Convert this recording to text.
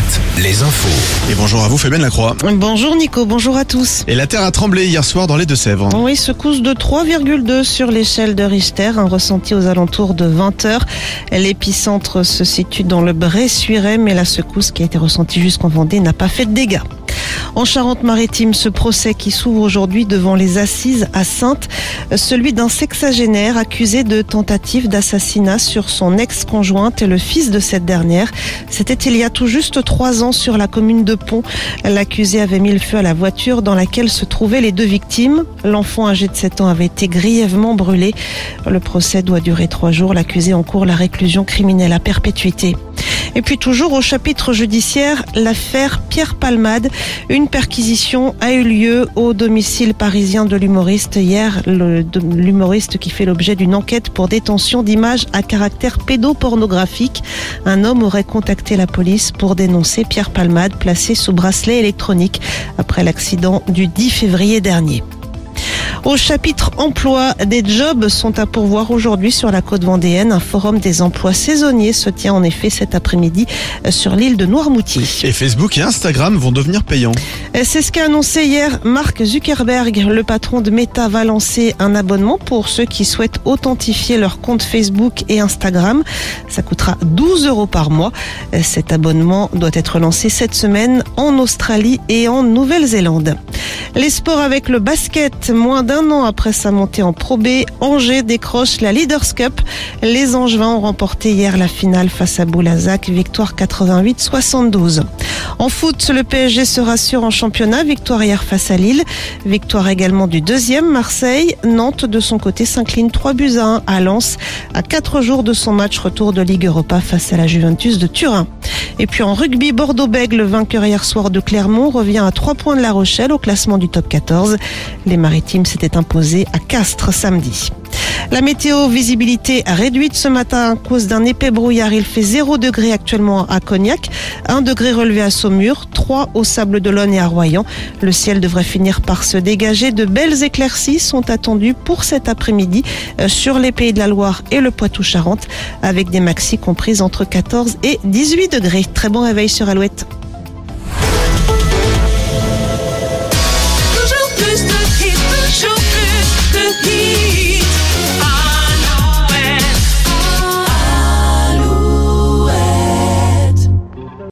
Alouette, les infos. Et bonjour à vous Fabienne Lacroix. Bonjour Nico, bonjour à tous. Et la terre a tremblé hier soir dans les Deux-Sèvres. Oui, secousse de 3,2 sur l'échelle de Richter, un ressenti aux alentours de 20 heures. L'épicentre se situe dans le Bressuiret, mais la secousse qui a été ressentie jusqu'en Vendée n'a pas fait de dégâts. En Charente-Maritime, ce procès qui s'ouvre aujourd'hui devant les assises à Sainte, celui d'un sexagénaire accusé de tentative d'assassinat sur son ex-conjointe et le fils de cette dernière. C'était il y a tout juste trois ans sur la commune de Pont. L'accusé avait mis le feu à la voiture dans laquelle se trouvaient les deux victimes. L'enfant âgé de 7 ans avait été grièvement brûlé. Le procès doit durer trois jours. L'accusé encourt la réclusion criminelle à perpétuité. Et puis toujours au chapitre judiciaire, l'affaire Pierre Palmade. Une perquisition a eu lieu au domicile parisien de l'humoriste hier. L'humoriste qui fait l'objet d'une enquête pour détention d'images à caractère pédopornographique. Un homme aurait contacté la police pour dénoncer Pierre Palmade placé sous bracelet électronique après l'accident du 10 février dernier. Au chapitre emploi, des jobs sont à pourvoir aujourd'hui sur la côte vendéenne. Un forum des emplois saisonniers se tient en effet cet après-midi sur l'île de Noirmoutier. Et Facebook et Instagram vont devenir payants. C'est ce qu'a annoncé hier Mark Zuckerberg. Le patron de Meta va lancer un abonnement pour ceux qui souhaitent authentifier leur compte Facebook et Instagram. Ça coûtera 12 euros par mois. Cet abonnement doit être lancé cette semaine en Australie et en Nouvelle-Zélande. Les sports avec le basket, moins d'un an après sa montée en Pro B, Angers décroche la Leaders Cup. Les Angevins ont remporté hier la finale face à Boulazac, victoire 88-72. En foot, le PSG se rassure en championnat, victoire hier face à Lille, victoire également du deuxième Marseille. Nantes de son côté s'incline 3 buts à 1 à Lens, à 4 jours de son match retour de Ligue Europa face à la Juventus de Turin. Et puis en rugby, Bordeaux-Bègles, le vainqueur hier soir de Clermont, revient à 3 points de La Rochelle au classement du top 14. Les Maritimes s'étaient imposés à Castres samedi. La météo visibilité réduite ce matin à cause d'un épais brouillard. Il fait 0 degré actuellement à Cognac, 1 degré relevé à Saumur, 3 au Sable d'Olonne et à Royan. Le ciel devrait finir par se dégager. De belles éclaircies sont attendues pour cet après-midi sur les Pays de la Loire et le Poitou-Charentes avec des maxis comprises entre 14 et 18 degrés. Très bon réveil sur Alouette.